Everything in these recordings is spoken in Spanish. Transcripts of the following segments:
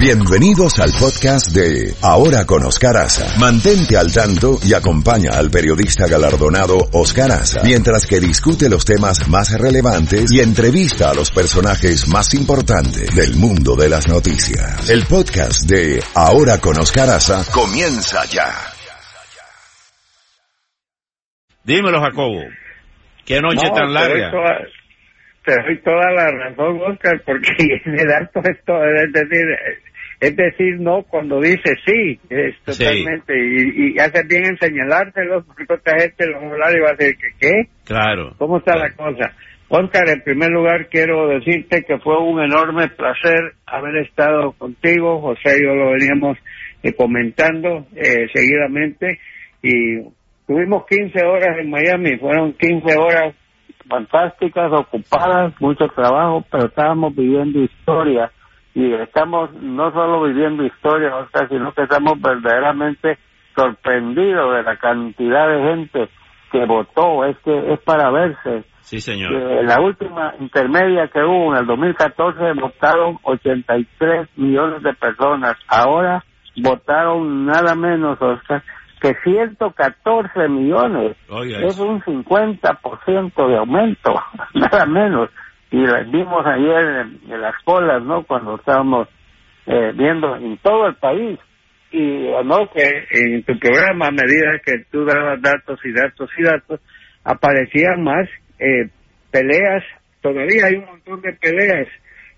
Bienvenidos al podcast de Ahora con Oscar Aza. Mantente al tanto y acompaña al periodista galardonado Oscar Aza mientras que discute los temas más relevantes y entrevista a los personajes más importantes del mundo de las noticias. El podcast de Ahora con Oscar Aza comienza ya. Dímelo, Jacobo. ¿Qué noche No, tan te larga? doy toda- Te doy toda la razón, Oscar, porque acto es todo, es decir, es decir no cuando dice sí, es Sí. totalmente, y, y hace bien en señalártelo, porque otra gente lo va a hablar y va a decir que qué, Claro. ¿cómo está la cosa? Oscar, en primer lugar quiero decirte que fue un enorme placer haber estado contigo, José y yo lo veníamos eh, comentando eh, seguidamente, y tuvimos 15 horas en Miami, fueron 15 horas fantásticas, ocupadas, mucho trabajo, pero estábamos viviendo historia y estamos no solo viviendo historia, Oscar, sino que estamos verdaderamente sorprendidos de la cantidad de gente que votó, es que es para verse. Sí, señor. Eh, la última intermedia que hubo en el 2014 votaron 83 millones de personas, ahora votaron nada menos, Oscar, que 114 millones Oiga, es un 50% de aumento, nada menos. Y las vimos ayer en, las colas, ¿no? Cuando estábamos eh, viendo en todo el país. Y no que en tu programa, a medida que tú dabas datos y datos y datos, aparecían más eh, peleas. Todavía hay un montón de peleas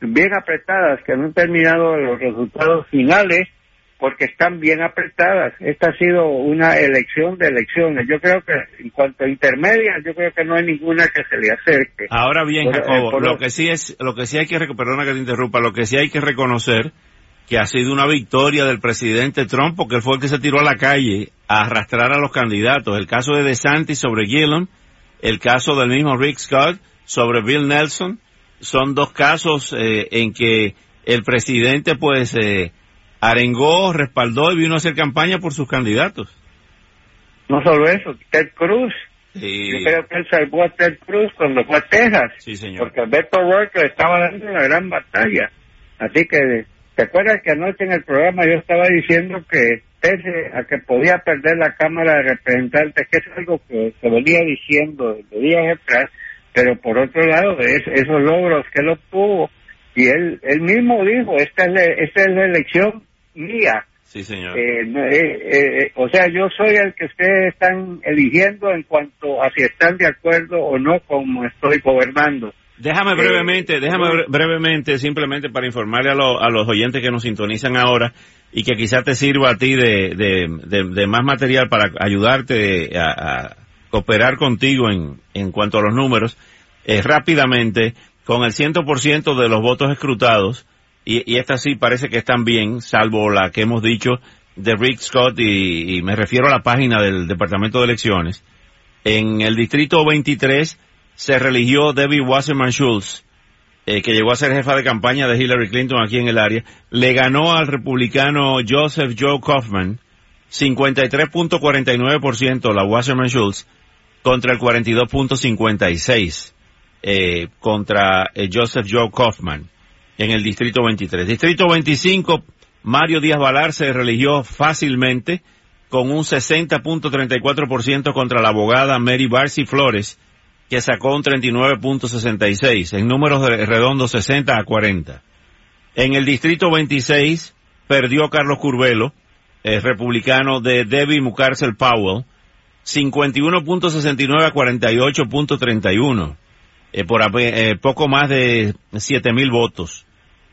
bien apretadas que no han terminado los resultados finales porque están bien apretadas. Esta ha sido una elección de elecciones. Yo creo que en cuanto a intermedias, yo creo que no hay ninguna que se le acerque. Ahora bien, Por- eh, Jacobo, por lo lo- que sí es, lo que sí hay que, perdona que te interrumpa, lo que sí hay que reconocer que ha sido una victoria del presidente Trump porque él fue el que se tiró a la calle a arrastrar a los candidatos. El caso de DeSantis sobre Gillum, el caso del mismo Rick Scott sobre Bill Nelson, son dos casos eh, en que el presidente pues eh, arengó, respaldó y vino a hacer campaña por sus candidatos. No solo eso, Ted Cruz. Y- Yo creo que él salvó a Ted Cruz cuando fue a Texas. Sí, señor. Porque Alberto le estaba dando una gran batalla. Así que, ¿te acuerdas que anoche en el programa yo estaba diciendo que pese a que podía perder la Cámara de Representantes, que es algo que se venía diciendo de días atrás, pero por otro lado, es- esos logros que él obtuvo, y él, él mismo dijo, esta es la, esta es la elección mía. Sí, señor. Eh, eh, eh, o sea, yo soy el que ustedes están eligiendo en cuanto a si están de acuerdo o no como estoy gobernando. Déjame Eh, brevemente, déjame brevemente, simplemente para informarle a, lo- a los oyentes que nos sintonizan ahora y que quizás te sirva a ti de, de, de- de más material para ayudarte a, a cooperar contigo en, en cuanto a los números, rápidamente, con el 100% de los votos escrutados, y, y estas sí parece que están bien, salvo la que hemos dicho de Rick Scott, y, y me refiero a la página del Departamento de Elecciones, en el distrito 23 se religió Debbie Wasserman Schultz, eh, que llegó a ser jefa de campaña de Hillary Clinton aquí en el área, le ganó al republicano Joseph Joe Kaufman 53.49% la Wasserman Schultz contra el 42.56 eh, contra eh, Joseph Joe Kaufman en el distrito 23. Distrito 25, Mario Díaz Valar se religió fácilmente con un 60.34% contra la abogada Mary Barcy Flores, que sacó un 39.66, en números redondos 60 a 40. En el distrito 26 perdió Carlos Curvelo, el republicano de Debbie Mucarcel Powell, 51.69 a 48.31, eh, por eh, poco más de 7.000 votos.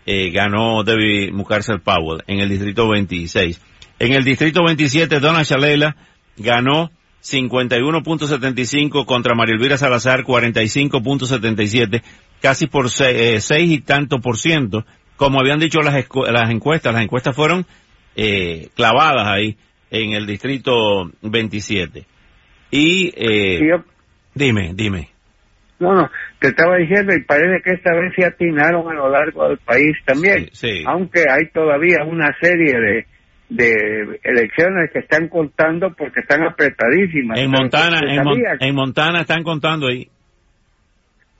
eh, ganó Debbie Mucarcel Powell en el distrito 26. En el distrito 27, Donna Shalela ganó 51.75 contra María Elvira Salazar 45.77, casi por se- eh, seis y tanto por ciento. Como habían dicho las, las encuestas, las encuestas fueron eh, clavadas ahí en el distrito 27. Y, eh, Y yo, dime, dime. no, no, te estaba diciendo, y parece que esta vez se atinaron a lo largo del país también. Sí, sí. Aunque hay todavía una serie de, de elecciones que están contando porque están apretadísimas. En Montana, en, Mon- en Montana están contando ahí.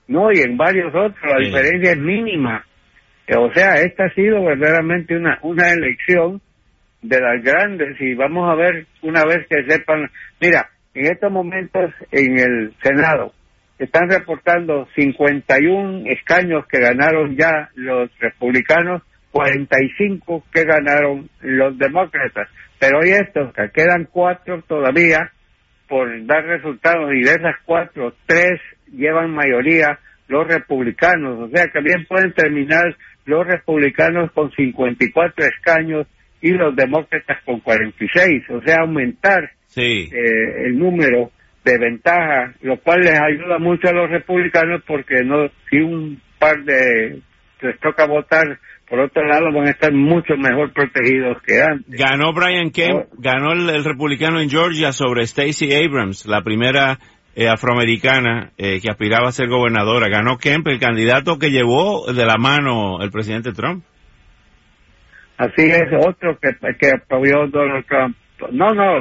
No, y en varios otros la Sí. diferencia es mínima. O sea, esta ha sido verdaderamente una, una elección de las grandes y vamos a ver una vez que sepan, mira, en estos momentos en el Senado están reportando 51 escaños que ganaron ya los republicanos, 45 que ganaron los demócratas. Pero hoy estos, que quedan cuatro todavía por dar resultados y de esas cuatro, tres llevan mayoría los republicanos. O sea que bien pueden terminar los republicanos con 54 escaños y los demócratas con 46. O sea, aumentar Sí. eh, el número de ventaja, lo cual les ayuda mucho a los republicanos porque no si un par de les toca votar por otro lado van a estar mucho mejor protegidos que antes. Ganó Brian Kemp, ganó el, el republicano en Georgia sobre Stacey Abrams, la primera eh, afroamericana eh, que aspiraba a ser gobernadora. Ganó Kemp, el candidato que llevó de la mano el presidente Trump. Así es, otro que, que apoyó Donald Trump. No, no,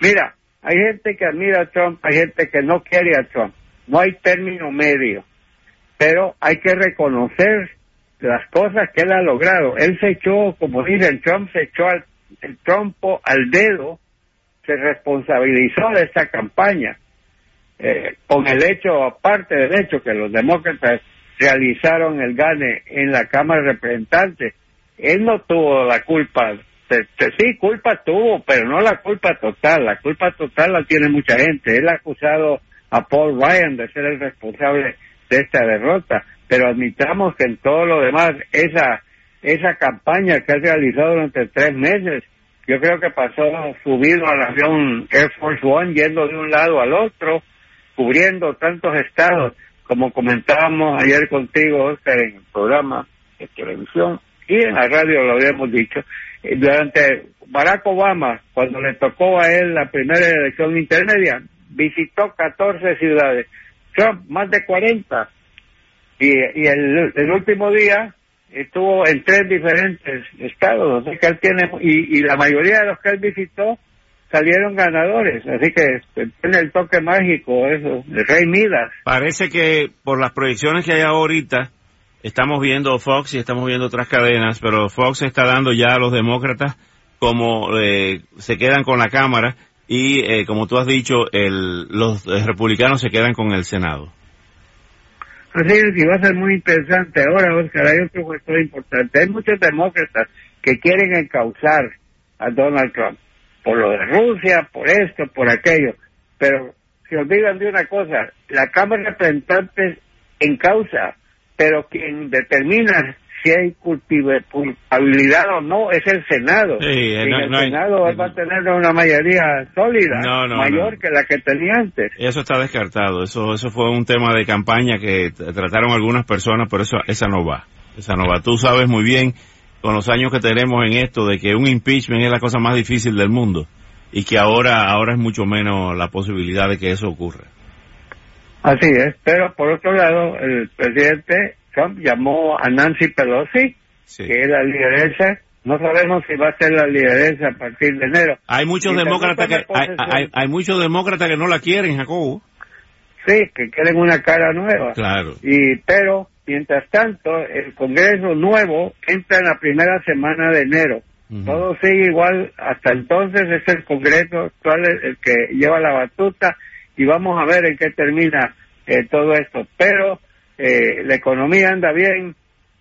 mira, hay gente que admira a Trump, hay gente que no quiere a Trump. No hay término medio. Pero hay que reconocer las cosas que él ha logrado. Él se echó, como dicen, Trump se echó al, el trompo al dedo, se responsabilizó de esta campaña. Eh, con el hecho, aparte del hecho que los demócratas realizaron el gane en la Cámara de Representantes, él no tuvo la culpa. Se- se- sí, culpa tuvo, pero no la culpa total. La culpa total la tiene mucha gente. Él ha acusado a Paul Ryan de ser el responsable de esta derrota, pero admitamos que en todo lo demás, esa, esa campaña que ha realizado durante tres meses, yo creo que pasó subido al avión Air Force One, yendo de un lado al otro, cubriendo tantos estados, como comentábamos ayer contigo, Oscar, en el programa de televisión y en la radio lo habíamos dicho. Eh, Durante Barack Obama, cuando le tocó a él la primera elección intermedia, visitó 14 ciudades. Trump, más de 40. Y, y el, el último día estuvo en tres diferentes estados. Así que él tiene, y, y la mayoría de los que él visitó salieron ganadores. Así que este, tiene el toque mágico, eso, de Rey Midas. Parece que por las proyecciones que hay ahorita, estamos viendo Fox y estamos viendo otras cadenas, pero Fox está dando ya a los demócratas como eh, se quedan con la Cámara y, eh, como tú has dicho, el, los eh, republicanos se quedan con el Senado. Así es, y va a ser muy interesante. Ahora, Oscar, hay otro factor importante. Hay muchos demócratas que quieren encauzar a Donald Trump por lo de Rusia, por esto, por aquello. Pero se olvidan de una cosa, la Cámara de Representantes encausa, pero quien determina si hay culpabilidad o no es el Senado. Sí, y eh, no- el no Senado va a tener una mayoría sólida, No, no, mayor no. que la que tenía antes. Eso está descartado. Eso, eso fue un tema de campaña que trataron algunas personas, pero eso, esa no va. Esa no va. Tú sabes muy bien, con los años que tenemos en esto, de que un impeachment es la cosa más difícil del mundo y que ahora, ahora es mucho menos la posibilidad de que eso ocurra. Así es, pero por otro lado, el presidente Trump llamó a Nancy Pelosi, Sí. que es la lideresa. No sabemos si va a ser la lideresa a partir de enero. Hay muchos demócratas que, hay, hay, hay muchos demócratas que no la quieren, Jacobo. Sí, que quieren una cara nueva. Claro. Y pero mientras tanto, el Congreso nuevo entra en la primera semana de enero. Todo sigue igual. Hasta entonces es el Congreso actual el que lleva la batuta y vamos a ver en qué termina eh, todo esto. Pero eh, la economía anda bien.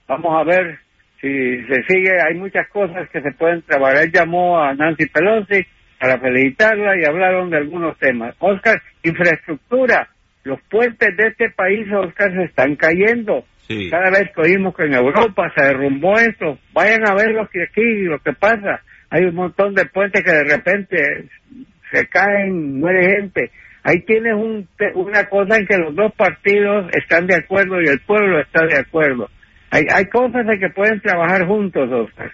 Vamos a ver si se sigue. Hay muchas cosas que se pueden trabajar. Él llamó a Nancy Pelosi para felicitarla y hablaron de algunos temas. Oscar, infraestructura. Los puentes de este país, Oscar, se están cayendo. Sí. Cada vez que oímos que en Europa se derrumbó esto, vayan a ver lo que aquí, lo que pasa. Hay un montón de puentes que de repente se caen, muere gente. Ahí tienes un, una cosa en que los dos partidos están de acuerdo y el pueblo está de acuerdo. Hay, hay cosas en que pueden trabajar juntos, Oscar.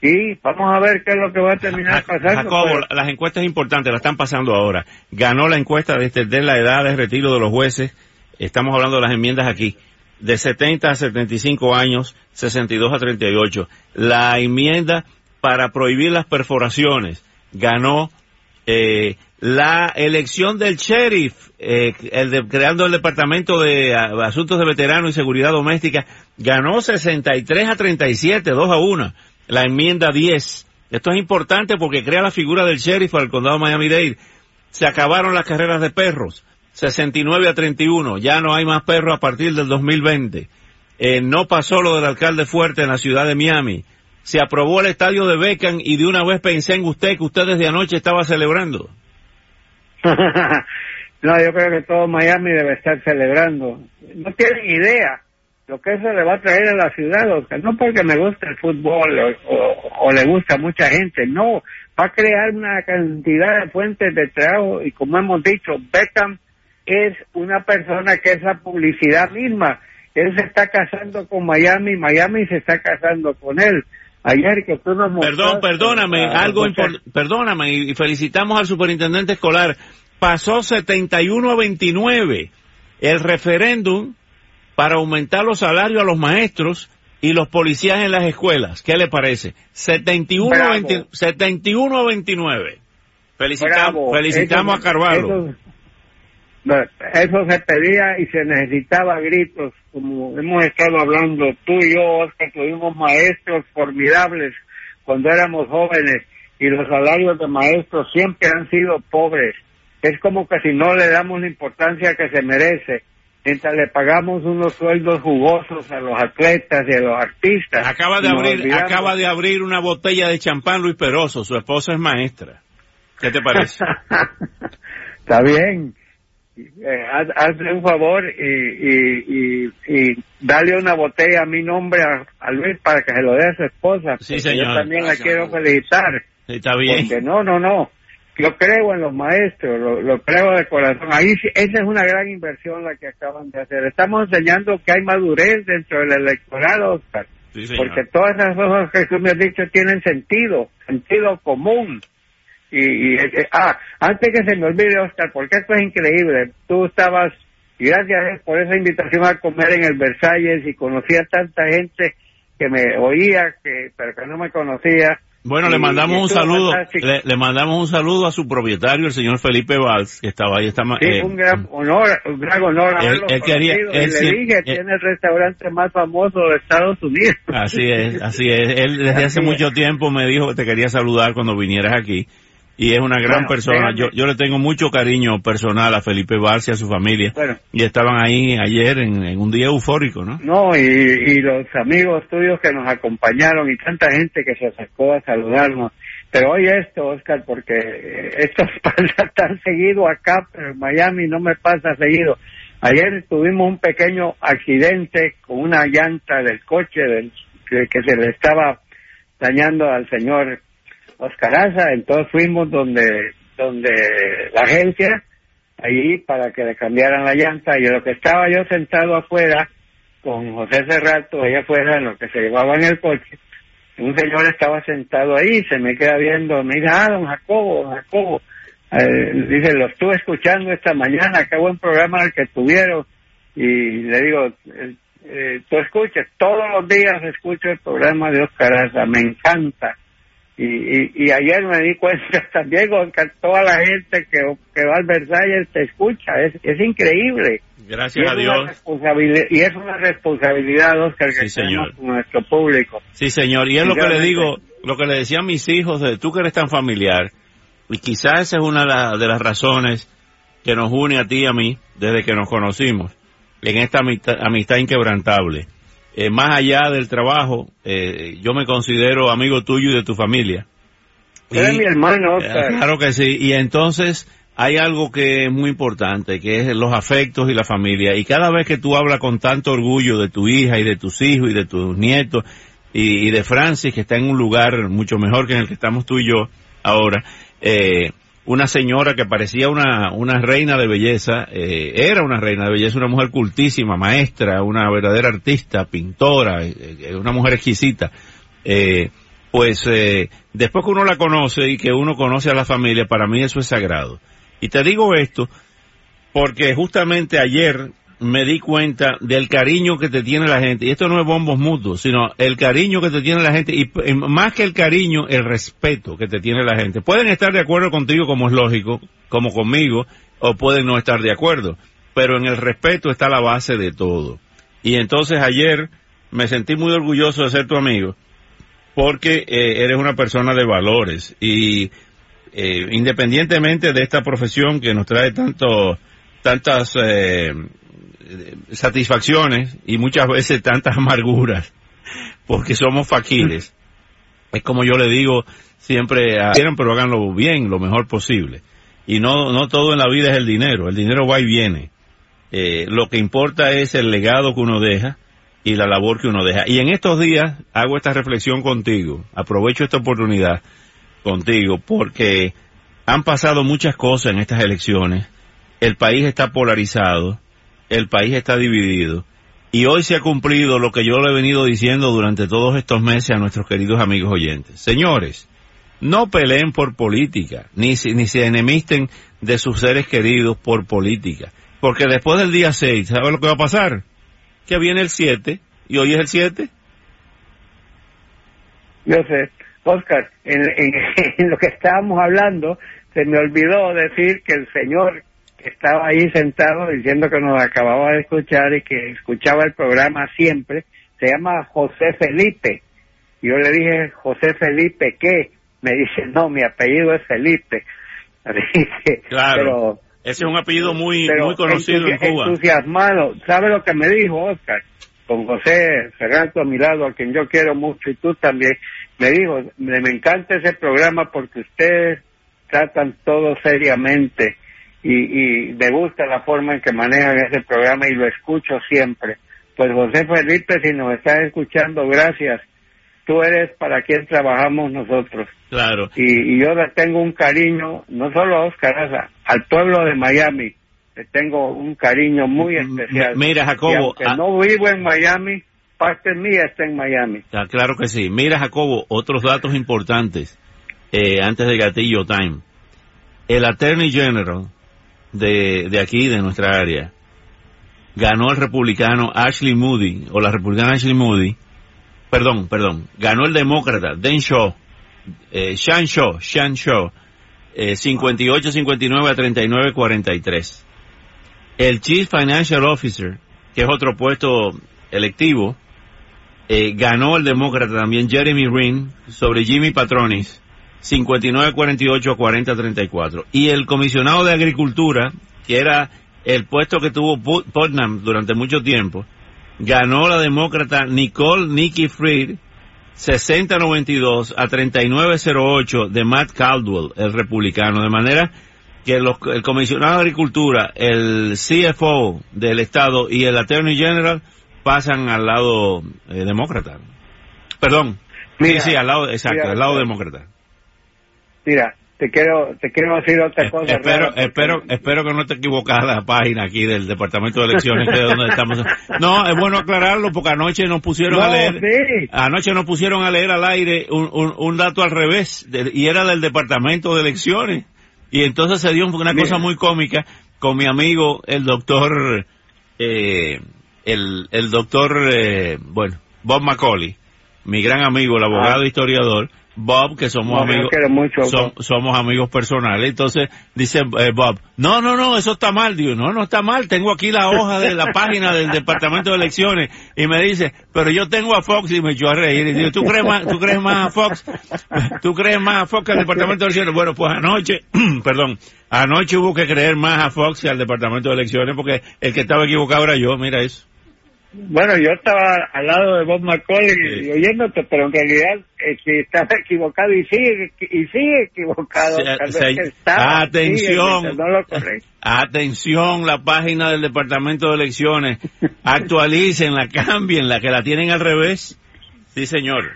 Y vamos a ver qué es lo que va a terminar pasando. Jacobo, pero- las encuestas importantes la están pasando ahora. Ganó la encuesta de extender la edad de retiro de los jueces. Estamos hablando de las enmiendas aquí. De 70 a 75 años, 62 a 38. La enmienda para prohibir las perforaciones ganó eh, la elección del sheriff, eh, el de, creando el Departamento de Asuntos de Veteranos y Seguridad Doméstica, ganó 63 a 37, 2 a 1, la enmienda 10. Esto es importante porque crea la figura del sheriff para el condado Miami-Dade. Se acabaron las carreras de perros, 69 a 31, ya no hay más perros a partir del 2020. Eh, no pasó lo del alcalde fuerte en la ciudad de Miami. Se aprobó el estadio de Beckham y de una vez pensé en usted que usted desde anoche estaba celebrando. no, yo creo que todo Miami debe estar celebrando. No tienen idea lo que eso le va a traer a la ciudad, no porque me guste el fútbol o, le gusta a mucha gente, no, va a crear una cantidad de fuentes de trabajo y como hemos dicho, Beckham es una persona que es la publicidad misma. Él se está casando con Miami, Miami se está casando con él. Ayer que tú nos Perdón, perdóname, algo perdóname y felicitamos al superintendente escolar. Pasó 71 a 29 el referéndum para aumentar los salarios a los maestros y los policías en las escuelas. ¿Qué le parece? 71 a, 71 a 29. Felicitamos, felicitamos a Carvalho. Eso, se pedía y se necesitaba gritos, como hemos estado hablando tú y yo, Oscar, tuvimos maestros formidables cuando éramos jóvenes y los salarios de maestros siempre han sido pobres. Es como que si no le damos la importancia que se merece mientras le pagamos unos sueldos jugosos a los atletas y a los artistas. Acaba de abrir, acaba de abrir una botella de champán Luis Peroso, su esposa es maestra. ¿Qué te parece? Está bien. Eh, hazle un favor y, y, dale una botella a mi nombre a, Luis para que se lo dé a su esposa. Sí, señor. Yo también la quiero felicitar. está bien. Porque no, no, no. Yo creo en los maestros, lo, creo de corazón. Ahí esa es una gran inversión la que acaban de hacer. Estamos enseñando que hay madurez dentro del electorado, Oscar. porque todas esas cosas que tú me has dicho tienen sentido, sentido común. Y, ah, antes que se me olvide, Oscar, porque esto es increíble. Tú estabas, y gracias por esa invitación a comer en el Versalles y conocí a tanta gente que me oía, que pero que no me conocía bueno, le mandamos un saludo, le, mandamos un saludo a su propietario, el señor Felipe Valls, que estaba ahí. Está, sí, eh, un gran honor, un gran honor él, él quería, él, le dije, eh, tiene el restaurante más famoso de Estados Unidos. Así es, así es. Él desde hace mucho tiempo me dijo que te quería saludar cuando vinieras aquí y es una gran persona. Yo, yo le tengo mucho cariño personal a Felipe Barcia y a su familia. y estaban ahí ayer en, un día eufórico, ¿no? No, y, y los amigos tuyos que nos acompañaron y tanta gente que se acercó a saludarnos. Pero oye esto, Oscar, porque esto pasa tan seguido acá, pero en Miami no me pasa seguido. Ayer tuvimos un pequeño accidente con una llanta del coche del, que, que se le estaba dañando al señor Oscaraza, entonces fuimos donde, donde la agencia, ahí para que le cambiaran la llanta, y lo que estaba yo sentado afuera, con José Cerrato, allá afuera, en lo que se llevaba en el coche, un señor estaba sentado ahí, se me queda viendo, me dice, ah, don Jacobo, don Jacobo, eh, dice, lo estuve escuchando esta mañana, qué buen programa el que tuvieron, y le digo, eh, eh, tú escuchas, todos los días escucho el programa de Oscaraza, me encanta, y, y, ayer me di cuenta también con que toda la gente que, que va al Versalles te escucha, es, es increíble. Gracias a Dios. Y es una responsabilidad, Oscar, que tenemos con nuestro público. Sí, señor, y es lo que le digo, lo que le decía a mis hijos, de tú que eres tan familiar, y quizás esa es una de las razones que nos une a ti y a mí desde que nos conocimos, en esta amistad inquebrantable eh, más allá del trabajo, eh, yo me considero amigo tuyo y de tu familia. Eres mi hermano, eh, claro que sí. Y entonces hay algo que es muy importante, que es los afectos y la familia. Y cada vez que tú hablas con tanto orgullo de tu hija y de tus hijos y de tus nietos y, y de Francis, que está en un lugar mucho mejor que en el que estamos tú y yo ahora, eh, una señora que parecía una, una reina de belleza, eh, era una reina de belleza, una mujer cultísima, maestra, una verdadera artista, pintora, eh, eh, una mujer exquisita. pues después que uno la conoce y que uno conoce a la familia, para mí eso es sagrado. Y te digo esto porque justamente ayer me di cuenta del cariño que te tiene la gente. Y esto no es bombos mutuos, sino el cariño que te tiene la gente. Y más que el cariño, el respeto que te tiene la gente. Pueden estar de acuerdo contigo como es lógico, como conmigo, o pueden no estar de acuerdo. Pero en el respeto está la base de todo. Y entonces ayer me sentí muy orgulloso de ser tu amigo, porque eh, eres una persona de valores y eh, independientemente de esta profesión que nos trae tanto, tantas eh, satisfacciones y muchas veces tantas amarguras, porque somos faquiles. Es como yo le digo siempre, pero háganlo bien, lo mejor posible. Y no, no todo en la vida es el dinero, el dinero va y viene. Eh, lo que importa es el legado que uno deja y la labor que uno deja. Y en estos días hago esta reflexión contigo, aprovecho esta oportunidad contigo, porque han pasado muchas cosas en estas elecciones, el país está polarizado, el país está dividido, y hoy se ha cumplido lo que yo le he venido diciendo durante todos estos meses a nuestros queridos amigos oyentes. Señores, no peleen por política, ni, ni se enemisten de sus seres queridos por política. Porque después del día 6, ¿sabe lo que va a pasar? Que viene el 7, y hoy es el 7. Yo sé, Oscar, en, lo que estábamos hablando, se me olvidó decir que el señor estaba ahí sentado diciendo que nos acababa de escuchar y que escuchaba el programa siempre, se llama José Felipe. Yo le dije, José Felipe, ¿qué? me dice, no, mi apellido es Felipe. claro, ese es un apellido muy, muy conocido en Cuba. Entusiasmado, ¿sabe lo que me dijo Oscar? Con José Ferrando a mi lado, a quien yo quiero mucho, y tú también, me dijo, me, me encanta ese programa porque ustedes tratan todo seriamente y, y me gusta la forma en que manejan ese programa y lo escucho siempre. Pues José Felipe, si nos estás escuchando, gracias tú eres para quien trabajamos nosotros. Claro. Y, yo le tengo un cariño, no solo a Oscar al pueblo de Miami, le tengo un cariño muy especial. Mira, Jacobo. Y no vivo en Miami, parte mía está en Miami. Ah, claro que sí. Mira, Jacobo, otros datos importantes eh, antes de Gatillo Time. El Attorney General de, de aquí, de nuestra área, ganó el republicano Ashley Moody, o la republicana Ashley Moody, perdón, perdón, ganó el demócrata Dan Shaw, eh, Shan Shaw, Shan Shaw, 58-59 eh, a 39-43. El Chief Financial Officer, que es otro puesto electivo, eh, ganó el demócrata también Jeremy Rin sobre Jimmy Patronis, 59-48 a 40-34. Y el comisionado de Agricultura, que era el puesto que tuvo Putnam durante mucho tiempo, ganó la demócrata Nicole Nikki Fried 60-92 a 39-08 de Matt Caldwell, el republicano. De manera que el comisionado de Agricultura, el CFO del Estado y el Attorney General pasan al lado eh, demócrata. Perdón. sí, sí, al lado, exacto, al lado demócrata. Mira, te quiero te quiero decir otra cosa espero espero espero que no te equivocas la página aquí del departamento de elecciones de donde estamos. No es bueno aclararlo porque anoche nos pusieron a leer anoche nos pusieron a leer al aire un, un, dato al revés y era del departamento de elecciones. Y entonces se dio una cosa muy cómica con mi amigo el doctor eh, el el doctor eh, bueno Bob Macaulay mi gran amigo el abogado ah. historiador Bob, que somos amigos, somos amigos personales. Entonces dice eh, Bob, no, no, no, eso está mal. Digo, no, no está mal. Tengo aquí la hoja de la página del Departamento de Elecciones y me dice, pero yo tengo a Fox y me echó a reír. Y digo, ¿tú crees más, tú crees más a Fox? ¿Tú crees más a Fox que al Departamento de Elecciones? Bueno, pues anoche, perdón, anoche hubo que creer más a Fox que al Departamento de Elecciones porque el que estaba equivocado era yo, mira eso. Bueno, yo estaba al lado de Bob McCauley y oyéndote, pero en realidad eh, estaba equivocado y sigue y sigue equivocado. atención, atención, la página del Departamento de Elecciones, actualicen, cambien, la que la tienen al revés. Sí, señor.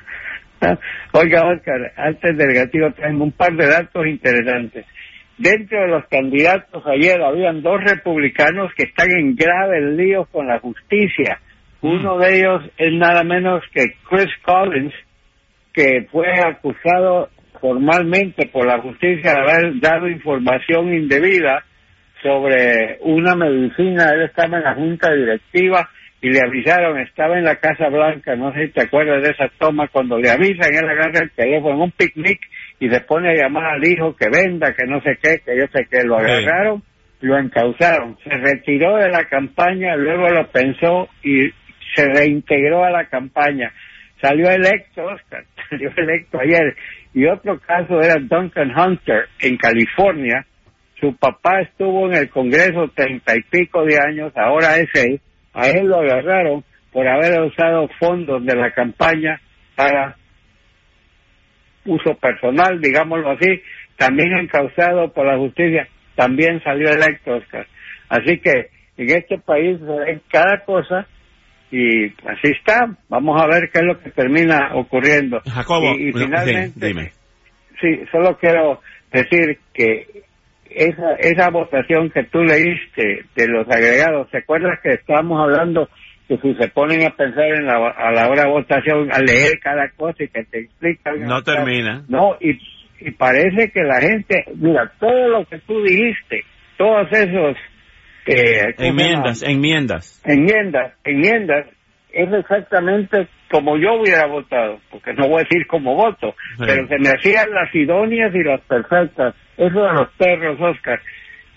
Oiga, Oscar, antes del gatillo tengo un par de datos interesantes. Dentro de los candidatos ayer habían dos republicanos que están en graves líos con la justicia. Uno de ellos es nada menos que Chris Collins, que fue acusado formalmente por la justicia de haber dado información indebida sobre una medicina. Él estaba en la junta directiva y le avisaron, estaba en la Casa Blanca, no sé si te acuerdas de esa toma, cuando le avisan, él agarra el teléfono en un picnic y se pone a llamar al hijo que venda, que no sé qué, que yo sé que lo agarraron, lo encausaron, se retiró de la campaña, luego lo pensó y se reintegró a la campaña. Salió electo, Oscar, salió electo ayer. Y otro caso era Duncan Hunter en California. Su papá estuvo en el Congreso treinta y pico de años, ahora es él. A él lo agarraron por haber usado fondos de la campaña para uso personal, digámoslo así, también encausado por la justicia, también salió electo Oscar. Así que en este país en cada cosa y así está. Vamos a ver qué es lo que termina ocurriendo. Jacobo, y, y finalmente, dime. sí, solo quiero decir que esa, esa votación que tú leíste de los agregados, ¿te acuerdas que estábamos hablando que si se ponen a pensar en la, a la hora de votación, a leer cada cosa y que te explican. No termina. No, y, y parece que la gente, mira, todo lo que tú dijiste, todos esos... Eh, ¿cómo se Enmiendas, enmiendas. enmiendas, enmiendas, es exactamente como yo hubiera votado, porque no voy a decir como voto, Sí. pero se me hacían las idóneas y las perfectas. Eso de los perros, Oscar,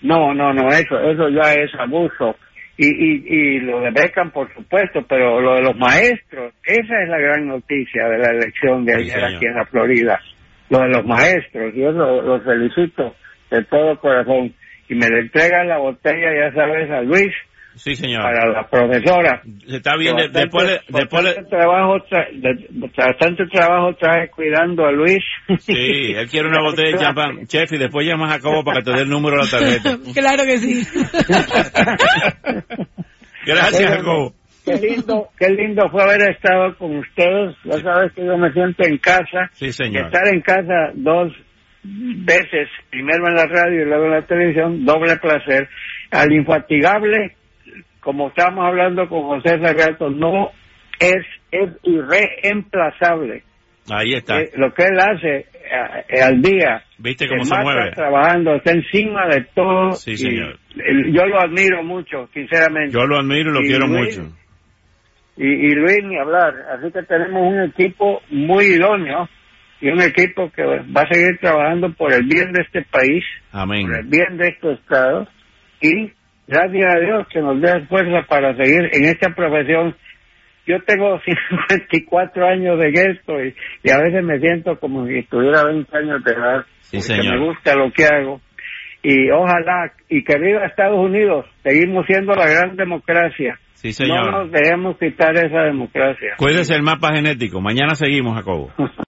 no, no, no, eso, eso ya es abuso. Y, y, y lo de Beckham, por supuesto, pero lo de los maestros, esa es la gran noticia de la elección de ayer aquí en la Florida. Lo de los maestros, yo lo- los felicito de todo corazón. Y me le entregan la botella, ya sabes, a Luis, Sí, señor. para la profesora. Se Está bien, de- Bastante- después, le- después, le- bastante trabajo tra- de- bastante trabajo trae cuidando a Luis sí, él quiere una botella de champán. Chef, y después llamas a Jacobo para que te dé el número de la tarjeta. claro que sí. Gracias, Jacobo. qué lindo qué lindo fue haber estado con ustedes ya sabes que yo me siento en casa Sí, y señor. estar en casa dos veces primero en la radio y luego en la televisión doble placer al infatigable como estábamos hablando con José Ferrato no es es irreemplazable Ahí está. Eh, lo que él hace eh, al día ¿Viste cómo se mueve? trabajando, está encima de todo. Sí, y señor. el- yo lo admiro mucho, sinceramente. Yo lo admiro y lo Y quiero Luis, mucho. Y, y Luis, ni hablar. Así que tenemos un equipo muy idóneo y un equipo que va a seguir trabajando por el bien de este país, Amén. por el bien de este Estado. Y gracias a Dios que nos dé fuerza para seguir en esta profesión. Yo tengo 54 años de esto y, y a veces me siento como si tuviera 20 años de edad. Sí, porque señor. me gusta lo que hago. Y ojalá, y que viva Estados Unidos, seguimos siendo la gran democracia. Sí, No señor. nos dejemos quitar esa democracia. Cuídese el mapa genético. Mañana seguimos, Jacobo.